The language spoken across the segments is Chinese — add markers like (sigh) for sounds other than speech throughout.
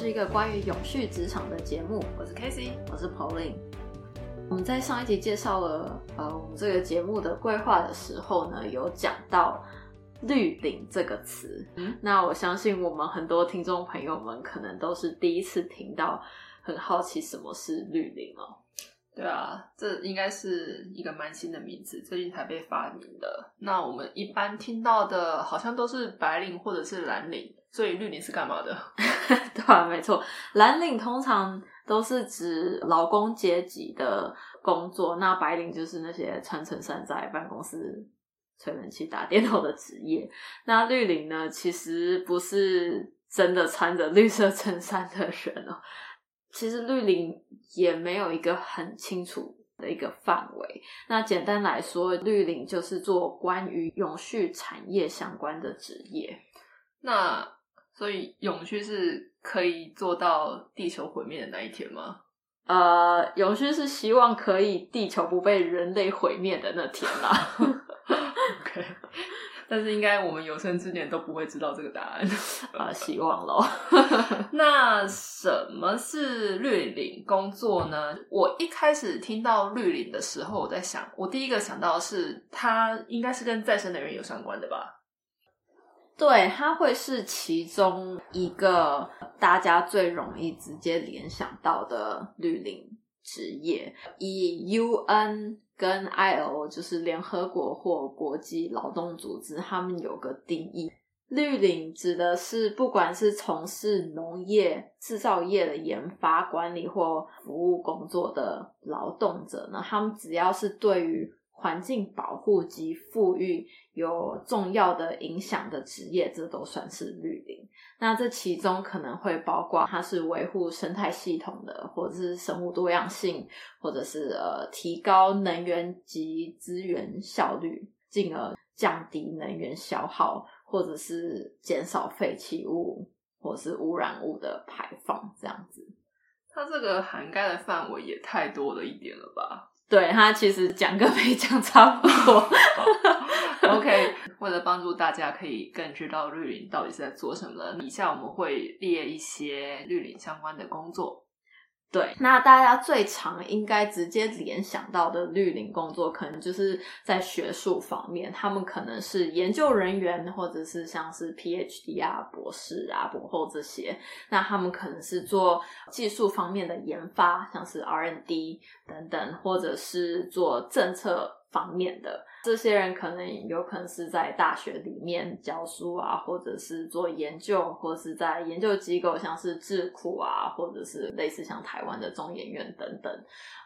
是一个关于永续职场的节目，我是 Casey，我是 Pauline。我们在上一集介绍了呃我们这个节目的规划的时候呢，有讲到“绿领”这个词。嗯那我相信我们很多听众朋友们可能都是第一次听到，很好奇什么是绿领哦。对啊，这应该是一个蛮新的名字，最近才被发明的。那我们一般听到的，好像都是白领或者是蓝领，所以绿领是干嘛的？(laughs) 对啊，没错，蓝领通常都是指劳工阶级的工作，那白领就是那些穿衬衫在办公室吹冷气、打电脑的职业。那绿领呢，其实不是真的穿着绿色衬衫的人哦。(laughs) 其实绿领也没有一个很清楚的一个范围。那简单来说，绿领就是做关于永续产业相关的职业。那所以永续是可以做到地球毁灭的那一天吗？呃，永续是希望可以地球不被人类毁灭的那天啦。(laughs) OK，但是应该我们有生之年都不会知道这个答案。(laughs) 啊，希望咯。(laughs) 那什么是绿领工作呢？我一开始听到绿领的时候，我在想，我第一个想到的是它应该是跟再生能源有相关的吧？对，它会是其中一个大家最容易直接联想到的绿领职业。以 UN 跟 I O 就是联合国或国际劳动组织，他们有个定义。绿领指的是不管是从事农业、制造业的研发、管理或服务工作的劳动者呢，他们只要是对于环境保护及富裕有重要的影响的职业，这都算是绿领。那这其中可能会包括它是维护生态系统的，或者是生物多样性，或者是呃提高能源及资源效率，进而降低能源消耗，或者是减少废弃物或是污染物的排放，这样子。它这个涵盖的范围也太多了一点了吧对他其实讲跟没讲差不多。(laughs) OK，为了帮助大家可以更知道绿林到底是在做什么，以下我们会列一些绿林相关的工作。对，那大家最常应该直接联想到的绿领工作，可能就是在学术方面，他们可能是研究人员，或者是像是 PhD 啊、博士啊、博后这些。那他们可能是做技术方面的研发，像是 R&D 等等，或者是做政策方面的。这些人可能有可能是在大学里面教书啊，或者是做研究，或者是在研究机构，像是智库啊，或者是类似像台湾的中研院等等。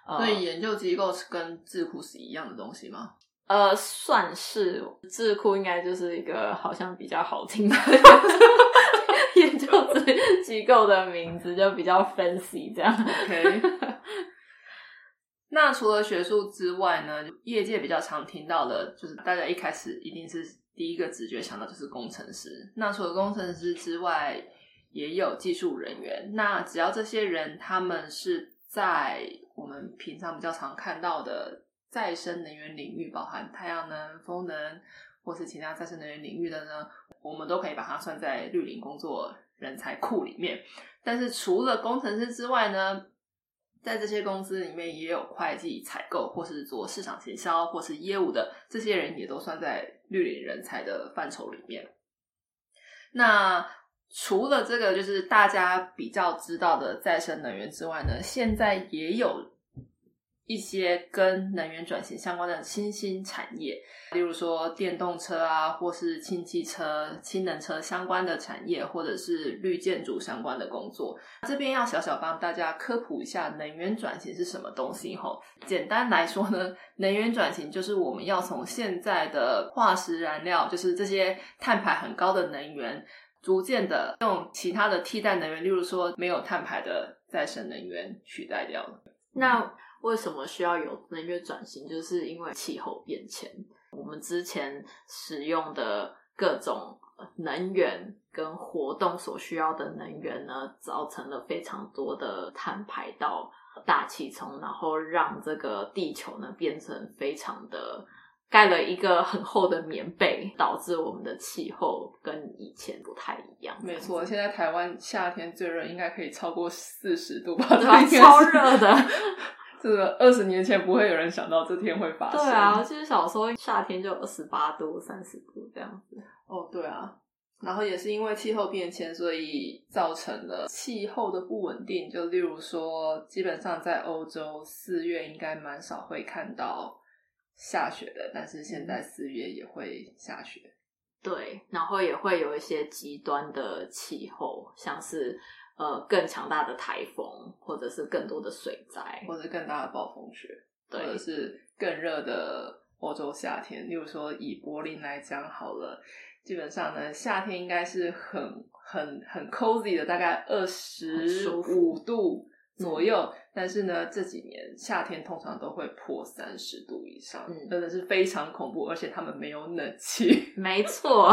呃所以研究机构是跟智库是一样的东西吗？(laughs) 呃，算是智库，应该就是一个好像比较好听的 (laughs) 研究机机构的名字，就比较 fancy 这样。OK，那除了学术之外呢，业界比较常听到的，就是大家一开始一定是第一个直觉想到就是工程师。那除了工程师之外，也有技术人员。那只要这些人他们是在我们平常比较常看到的再生能源领域，包含太阳能、风能或是其他再生能源领域的呢，我们都可以把它算在绿领工作人才库里面。但是除了工程师之外呢，在这些公司里面也有会计、采购，或是做市场行销，或是业务的这些人，也都算在绿领人才的范畴里面。那除了这个，就是大家比较知道的再生能源之外呢，现在也有一些跟能源转型相关的新兴产业，例如说电动车啊，或是氢气车、氢能车相关的产业，或者是绿建筑相关的工作。这边要小小帮大家科普一下能源转型是什么东西吼。简单来说呢，能源转型就是我们要从现在的化石燃料，就是这些碳排很高的能源。逐渐的用其他的替代能源，例如说没有碳排的再生能源取代掉了。那为什么需要有能源转型？就是因为气候变迁，我们之前使用的各种能源跟活动所需要的能源呢，造成了非常多的碳排到大气中，然后让这个地球呢变成非常的盖了一个很厚的棉被，导致我们的气候跟以前不太一样。没错，现在台湾夏天最热，应该可以超过四十度吧？对啊，超热的。(laughs) 这个二十年前不会有人想到这天会发生。对啊，就是小时候夏天就二十八度、三十度这样子。哦，对啊。然后也是因为气候变迁，所以造成了气候的不稳定。就例如说，基本上在欧洲四月应该蛮少会看到下雪的，但是现在四月也会下雪。对，然后也会有一些极端的气候，像是呃更强大的台风，或者是更多的水灾，或者更大的暴风雪，或者是更热的欧洲夏天。例如说，以柏林来讲好了。基本上呢，夏天应该是很很很 cozy 的，大概二十五度左右。但是呢，这几年夏天通常都会破三十度以上，真的是非常恐怖。而且他们没有冷气，没错。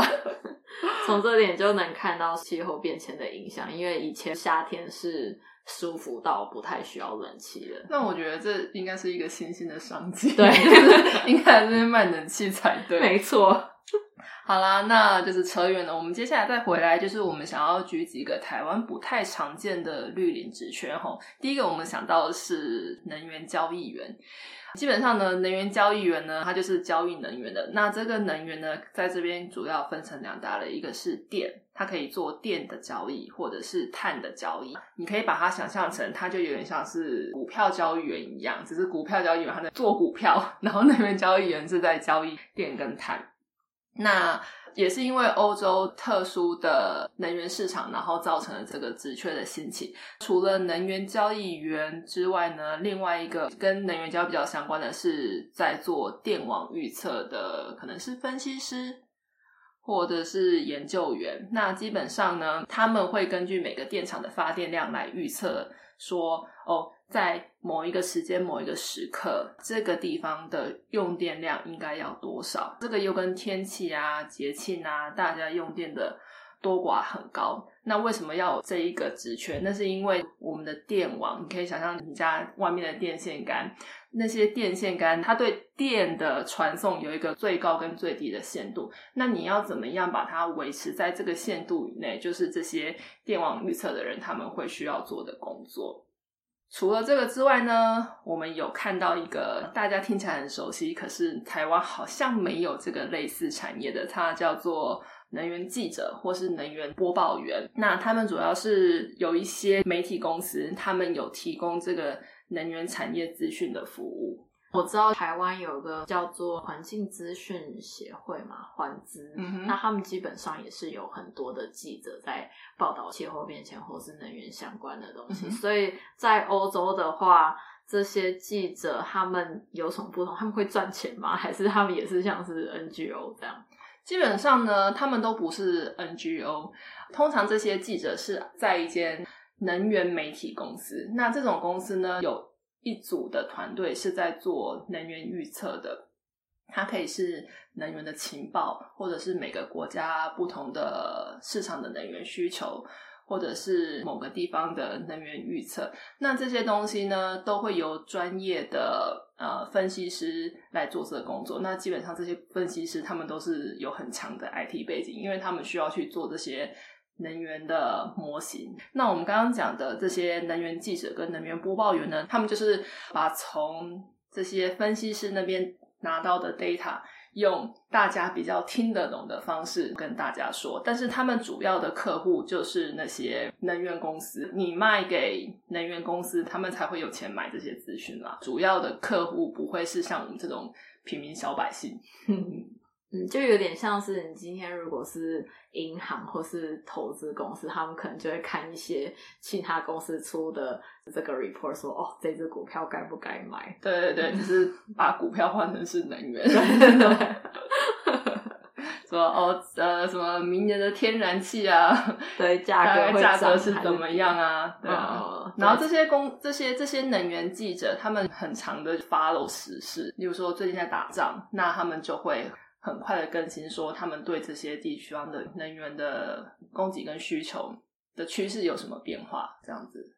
(laughs) 从这点就能看到气候变迁的影响，因为以前夏天是舒服到不太需要冷气的。那我觉得这应该是一个新兴的商机，对，(laughs) 应该在这边卖冷气才对，没错。(laughs) 好啦，那就是扯远了。我们接下来再回来，就是我们想要举几个台湾不太常见的绿领职缺。吼，第一个我们想到的是能源交易员。基本上呢，能源交易员呢，它就是交易能源的。那这个能源呢，在这边主要分成两大类，一个是电，它可以做电的交易，或者是碳的交易。你可以把它想象成，它就有点像是股票交易员一样，只是股票交易员他在做股票，(laughs) 然后能源交易员是在交易电跟碳。那也是因为欧洲特殊的能源市场，然后造成了这个职缺的兴起。除了能源交易员之外呢，另外一个跟能源交易比较相关的是在做电网预测的，可能是分析师或者是研究员。那基本上呢，他们会根据每个电厂的发电量来预测，说哦。在某一个时间、某一个时刻，这个地方的用电量应该要多少？这个又跟天气啊、节庆啊，大家用电的多寡很高。那为什么要有这一个职权？那是因为我们的电网，你可以想象你家外面的电线杆，那些电线杆它对电的传送有一个最高跟最低的限度。那你要怎么样把它维持在这个限度以内？就是这些电网预测的人他们会需要做的工作。除了这个之外呢，我们有看到一个大家听起来很熟悉，可是台湾好像没有这个类似产业的，它叫做能源记者或是能源播报员。那他们主要是有一些媒体公司，他们有提供这个能源产业资讯的服务。我知道台湾有个叫做环境资讯协会嘛，环资，那他们基本上也是有很多的记者在报道气候变迁或是能源相关的东西。所以在欧洲的话，这些记者他们有什么不同？他们会赚钱吗？还是他们也是像是 NGO 这样？基本上呢，他们都不是 NGO。通常这些记者是在一间能源媒体公司。那这种公司呢，有。一组的团队是在做能源预测的，它可以是能源的情报，或者是每个国家不同的市场的能源需求，或者是某个地方的能源预测。那这些东西呢，都会由专业的呃分析师来做这个工作。那基本上这些分析师他们都是有很强的 IT 背景，因为他们需要去做这些。能源的模型，那我们刚刚讲的这些能源记者跟能源播报员呢，他们就是把从这些分析师那边拿到的 data，用大家比较听得懂的方式跟大家说。但是他们主要的客户就是那些能源公司，你卖给能源公司，他们才会有钱买这些资讯啦。主要的客户不会是像我们这种平民小百姓。嗯，就有点像是你今天如果是银行或是投资公司，他们可能就会看一些其他公司出的这个 report，说哦，这只股票该不该买？对对对，(laughs) 就是把股票换成是能源。(laughs) 说哦，呃，什么明年的天然气啊，(laughs) 对，价格价格是怎么样啊？对啊。然后这些公这些这些能源记者，他们很长的 follow 时事，例如说最近在打仗，那他们就会。很快的更新，说他们对这些地区方的能源的供给跟需求的趋势有什么变化？这样子，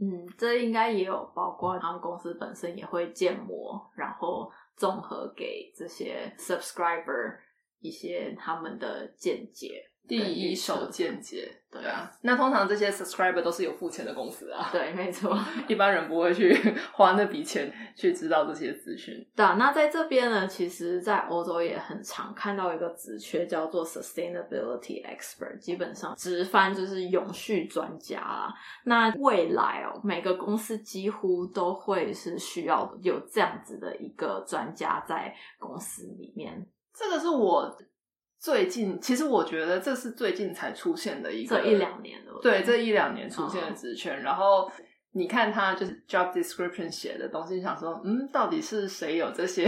嗯，这应该也有包括他们公司本身也会建模，然后综合给这些 subscriber 一些他们的见解。第一手见解，对对啊。那通常这些 subscriber 都是有付钱的公司啊，(laughs) 对，没错。(laughs) 一般人不会去 (laughs) 花那笔钱去知道这些资讯。对啊，那在这边呢，其实，在欧洲也很常看到一个职缺叫做 sustainability expert，基本上直翻就是永续专家啦。那未来哦，每个公司几乎都会是需要有这样子的一个专家在公司里面。这个是我最近，其实我觉得这是最近才出现的一个，这一两年的，对，这一两年出现的职权。然后你看他就是 job description 写的东西，想说，嗯，到底是谁有这些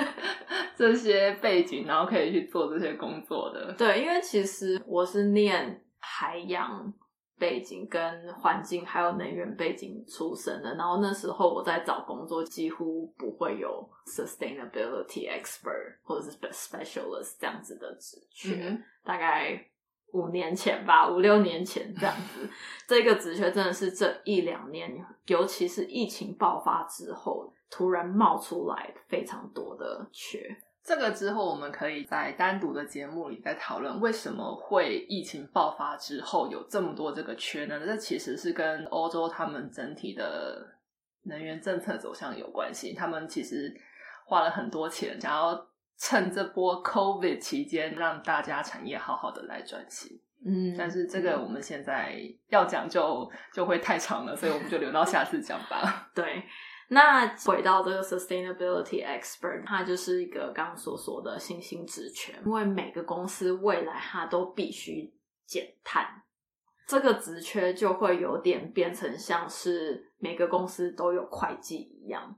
(laughs) 这些背景，然后可以去做这些工作的？对，因为其实我是念海洋背景、跟环境还有能源背景出身的，然后那时候我在找工作，几乎不会有 sustainability expert 或者是 specialist 这样子的职缺，嗯大概五年前吧，五六年前这样子。(laughs) 这个职缺真的是这一两年，尤其是疫情爆发之后，突然冒出来非常多的缺。这个之后，我们可以在单独的节目里再讨论为什么会疫情爆发之后有这么多这个缺呢？这其实是跟欧洲他们整体的能源政策走向有关系。他们其实花了很多钱，想要趁这波 COVID 期间让大家产业好好的来转型。嗯但是这个我们现在要讲就就会太长了，所以我们就留到下次讲吧。(laughs) 对，那回到这个 sustainability expert，它就是一个刚刚所说的新兴职权，因为每个公司未来它都必须减碳，这个职缺就会有点变成像是每个公司都有会计一样。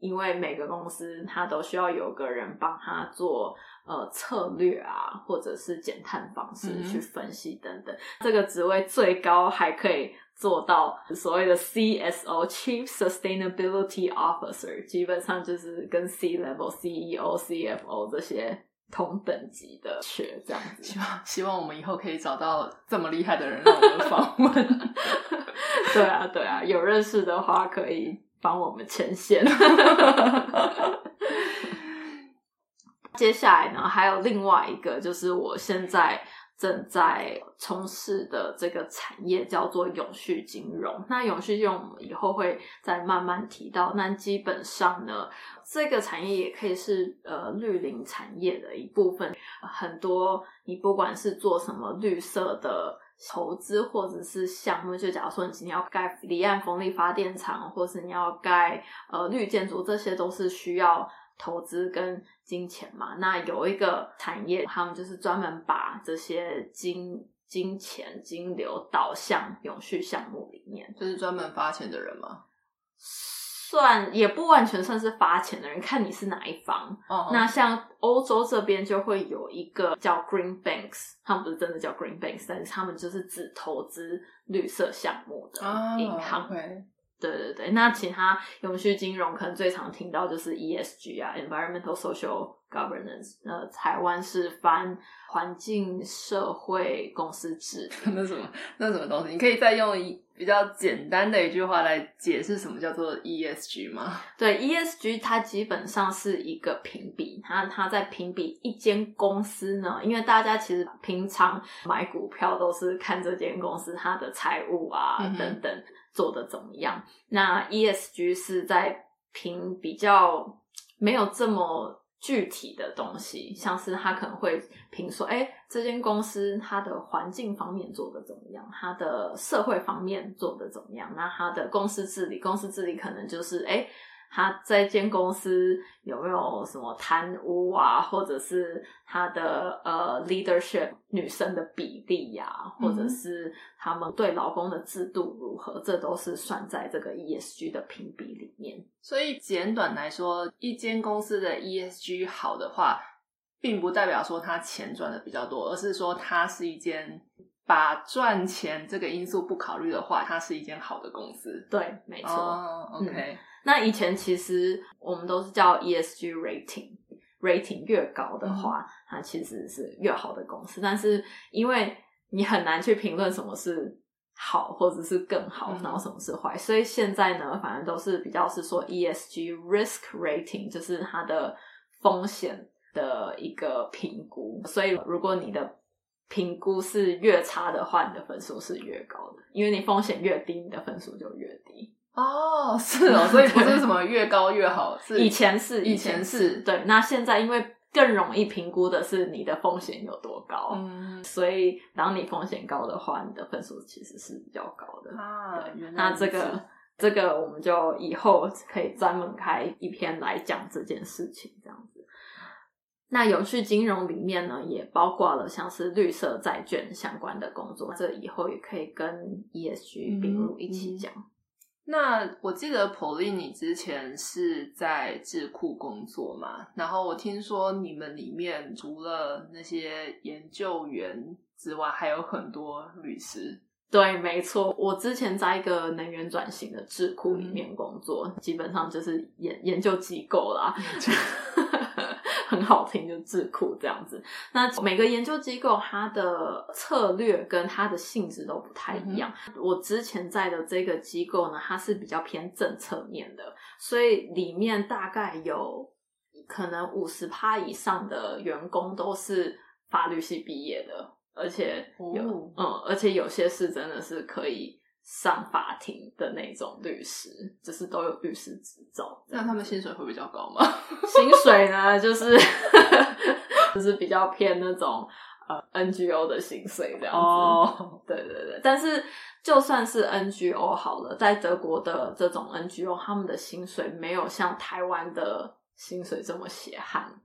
因为每个公司它都需要有个人帮他做呃策略啊，或者是减碳方式去分析等等。这个职位最高还可以做到所谓的 CSO Chief Sustainability Officer，基本上就是跟 C level CEO、CFO 这些同等级的学这样子。希望希望我们以后可以找到这么厉害的人让我们访问。(laughs) 对啊，对啊，有认识的话可以帮我们牵线。(laughs) 接下来呢，还有另外一个，就是我现在正在从事的这个产业叫做永续金融。那永续金融我们以后会再慢慢提到。那基本上呢，这个产业也可以是呃绿林产业的一部分。很多你不管是做什么绿色的投资或者是项目，就假如说你今天要盖离岸风力发电厂，或是你要盖呃绿建筑，这些都是需要投资跟金钱嘛。那有一个产业，他们就是专门把这些金金钱金流导向永续项目里面。就是专门发钱的人吗？算也不完全算是发钱的人，看你是哪一方。哦那像欧洲这边就会有一个叫 Green Banks，他们不是真的叫 Green Banks，但是他们就是只投资绿色项目的啊银行。对对对，那其他永续金融可能最常听到就是 ESG 啊，Environmental Social Governance。呃，台湾是翻环境社会公司制。(laughs) 那什么那什么东西？你可以再用一比较简单的一句话来解释什么叫做 ESG 吗？对 ESG，它基本上是一个评比，它它在评比一间公司呢，因为大家其实平常买股票都是看这间公司它的财务啊、嗯等等做的怎么样。那 ESG 是在评比较没有这么具体的东西，像是他可能会评说，哎，这间公司它的环境方面做的怎么样，它的社会方面做的怎么样，那它的公司治理，公司治理可能就是，哎，他这间公司有没有什么贪污啊，或者是他的呃 leadership 女生的比例呀、或者是他们对劳工的制度如何，这都是算在这个 ESG 的评比里面。所以简短来说，一间公司的 ESG 好的话，并不代表说它钱赚的比较多，而是说它是一间把赚钱这个因素不考虑的话，它是一间好的公司。对，没错。哦，OK，、那以前其实我们都是叫 ESG rating。rating 越高的话，它其实是越好的公司。但是因为你很难去评论什么是好，或者是更好，嗯然后什么是坏。所以现在呢，反正都是比较是说 ESG risk rating，就是它的风险的一个评估。所以如果你的评估是越差的话，你的分数是越高的，因为你风险越低，你的分数就越低。哦，是哦，所以不是什么越高越好，(laughs) 是以前是，以前是对，那现在因为更容易评估的是你的风险有多高，嗯所以当你风险高的话，你的分数其实是比较高的。啊，原来那这个这个我们就以后可以专门开一篇来讲这件事情，这样子。那永续金融里面呢，也包括了像是绿色债券相关的工作，这以后也可以跟 ESG 并入一起讲。那我记得 Polly，你之前是在智库工作嘛，然后我听说你们里面除了那些研究员之外，还有很多律师。对，没错，我之前在一个能源转型的智库里面工作，基本上就是研研究机构啦，很好听，就智库这样子。那每个研究机构它的策略跟它的性质都不太一样。我之前在的这个机构呢，它是比较偏政策面的，所以里面大概有可能五十趴以上的员工都是法律系毕业的。而且有、哦嗯，而且有些是真的是可以上法庭的那种律师，就是都有律师执照。那他们薪水会比较高吗？(laughs) 薪水呢，就是 (laughs) 就是比较偏那种呃 NGO 的薪水这样子。哦，对对对，但是就算是 NGO 好了，在德国的这种 NGO，他们的薪水没有像台湾的薪水这么血汗。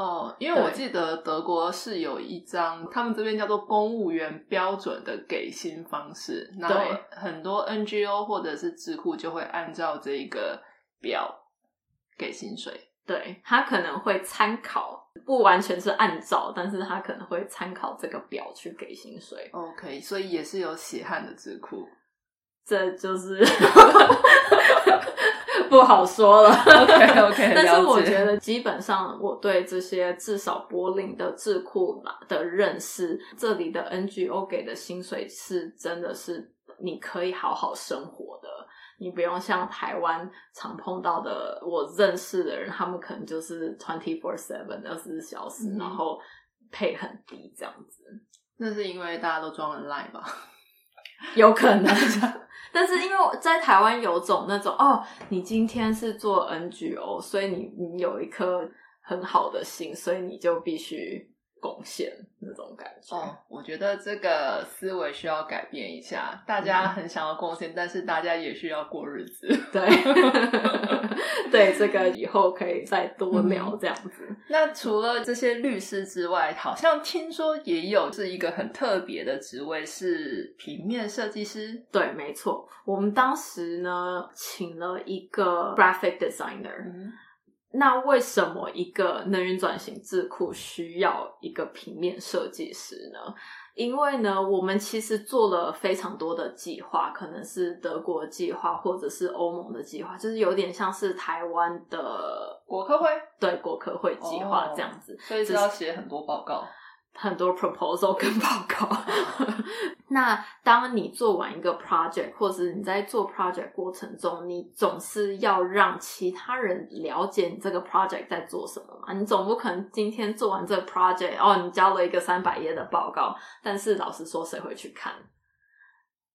哦，因为我对记得德国是有一张他们这边叫做公务员标准的给薪方式，然后对很多 NGO 或者是智库就会按照这个表给薪水。对他可能会参考，不完全是按照，但是他可能会参考这个表去给薪水。OK，所以也是有血汗的智库。这就是 (laughs) (laughs) 不好说了。OK OK，(laughs) 但是我觉得基本上我对这些至少柏林的智库的认识，这里的 NGO 给的薪水是真的是你可以好好生活的。你不用像台湾常碰到的，我认识的人，他们可能就是 twenty four seven 二十四小时，嗯然后配很低这样子，那是因为大家都装了 Line 吧？有可能。(laughs) 但是因为在台湾有种那种哦，你今天是做 NGO，所以你你有一颗很好的心，所以你就必须贡献那种感觉。哦，我觉得这个思维需要改变一下。大家很想要贡献，但是大家也需要过日子。对，(laughs) 对，这个以后可以再多聊这样子。那除了这些律师之外，好像听说也有是一个很特别的职位，是平面设计师。对，没错，我们当时呢请了一个 graphic designer。嗯，那为什么一个能源转型智库需要一个平面设计师呢？因为呢，我们其实做了非常多的计划，可能是德国计划或者是欧盟的计划，就是有点像是台湾的国科会，对国科会计划哦这样子。所以是要写很多报告。很多 proposal 跟 (laughs) 报告。(laughs) 那当你做完一个 project，或者你在做 project 过程中，你总是要让其他人了解你这个 project 在做什么嘛？你总不可能今天做完这个 project，哦，你交了一个三百页的报告，但是老实说，谁会去看？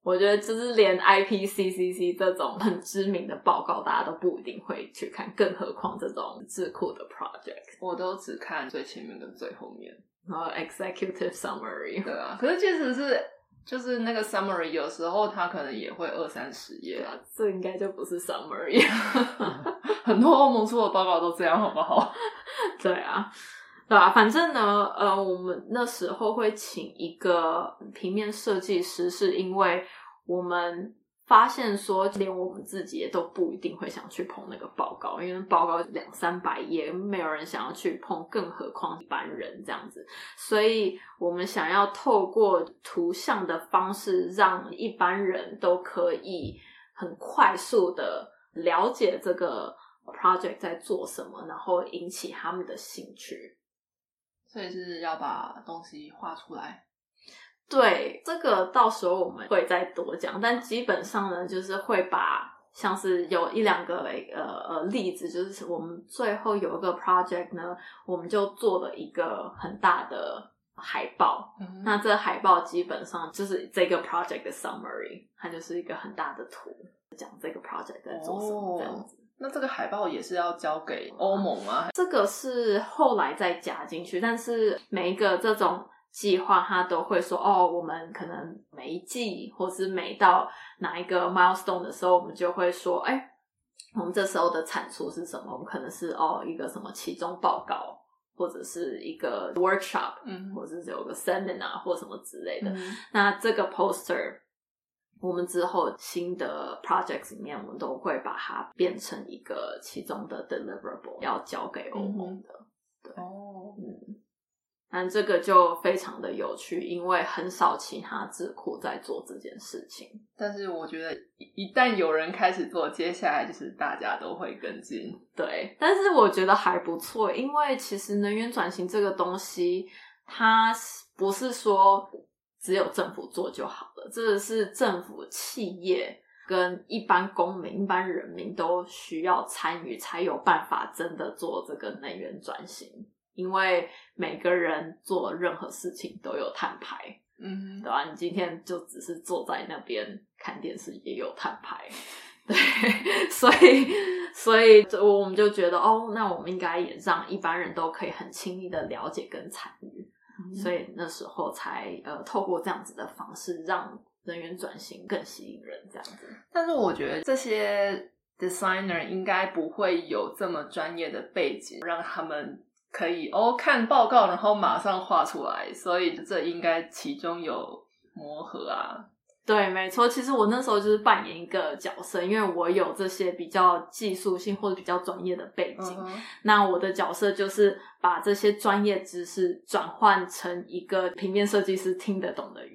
我觉得就是连 IPCCC 这种很知名的报告，大家都不一定会去看，更何况这种智库的 project，我都只看最前面跟最后面。然后 executive summary，对啊，可是即使是就是那个 summary，有时候它可能也会二三十页对，啊，这应该就不是 summary。(laughs) 很多欧盟出的报告都这样，好不好？(laughs) 对啊，对啊，反正呢，呃，我们那时候会请一个平面设计师，是因为我们发现说，连我们自己也都不一定会想去碰那个报告，因为报告两三百页，没有人想要去碰，更何况一般人这样子。所以我们想要透过图像的方式，让一般人都可以很快速的了解这个 project 在做什么，然后引起他们的兴趣。所以是要把东西画出来。对，这个到时候我们会再多讲，但基本上呢，就是会把像是有一两个呃呃例子，就是我们最后有一个 project 呢，我们就做了一个很大的海报。嗯那这个海报基本上就是这个 project 的 summary，它就是一个很大的图，讲这个 project 在做什么哦这样子。那这个海报也是要交给欧盟吗？这个是后来再加进去，但是每一个这种计划，他都会说哦，我们可能每一季或是每到哪一个 milestone 的时候，我们就会说，哎，我们这时候的产出是什么？我们可能是哦一个什么期中报告，或者是一个 workshop，嗯或者是有个 seminar 或什么之类的。嗯那这个 poster，我们之后新的 projects 里面，我们都会把它变成一个其中的 deliverable，要交给欧盟的。哦，嗯，但这个就非常的有趣，因为很少其他智库在做这件事情。但是我觉得一一旦有人开始做，接下来就是大家都会跟进。对，但是我觉得还不错，因为其实能源转型这个东西，它不是说只有政府做就好了，这是政府、企业跟一般公民、一般人民都需要参与，才有办法真的做这个能源转型。因为每个人做任何事情都有摊牌，嗯对吧？你今天就只是坐在那边看电视，也有摊牌，(laughs) 对，所以所以就我们就觉得，哦，那我们应该也让一般人都可以很轻易的了解跟参与，所以那时候才呃透过这样子的方式，让人员转型更吸引人，这样子。但是我觉得这些 designer 应该不会有这么专业的背景，让他们可以哦看报告，然后马上画出来，所以这应该其中有磨合啊。对，没错。其实我那时候就是扮演一个角色，因为我有这些比较技术性或者比较专业的背景。那我的角色就是把这些专业知识转换成一个平面设计师听得懂的语言。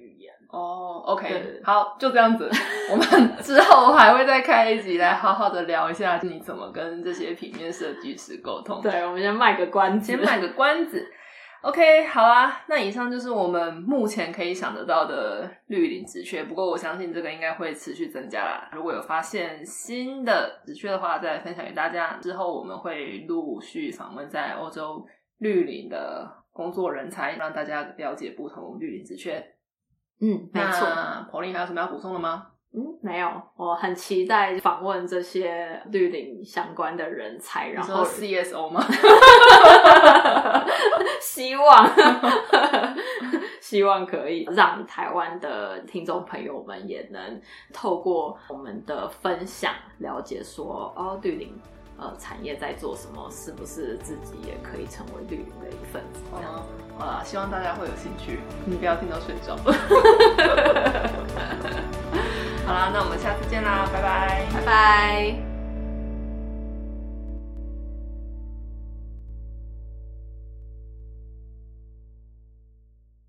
哦对，OK，好，就这样子。(laughs) 我们之后还会再开一集来好好的聊一下你怎么跟这些平面设计师沟通。对，我们先卖个关子。先卖个关子。OK，好啊，那以上就是我们目前可以想得到的绿领职缺。不过我相信这个应该会持续增加啦。如果有发现新的职缺的话，再分享给大家。之后我们会陆续访问在欧洲绿领的工作人才，让大家了解不同绿领职缺。嗯，没错。那 Pauline 还有什么要补充的吗？嗯，没有，我很期待访问这些绿林相关的人才，然后 CSO 吗？(laughs) (laughs) 希望 (laughs) 希望可以让台湾的听众朋友们也能透过我们的分享，了解说哦，绿林呃产业在做什么，是不是自己也可以成为绿林的一份子？这样哦，好啦，希望大家会有兴趣，你不要听到睡着。(laughs) 好啦，那我们下次见啦，拜拜。拜拜。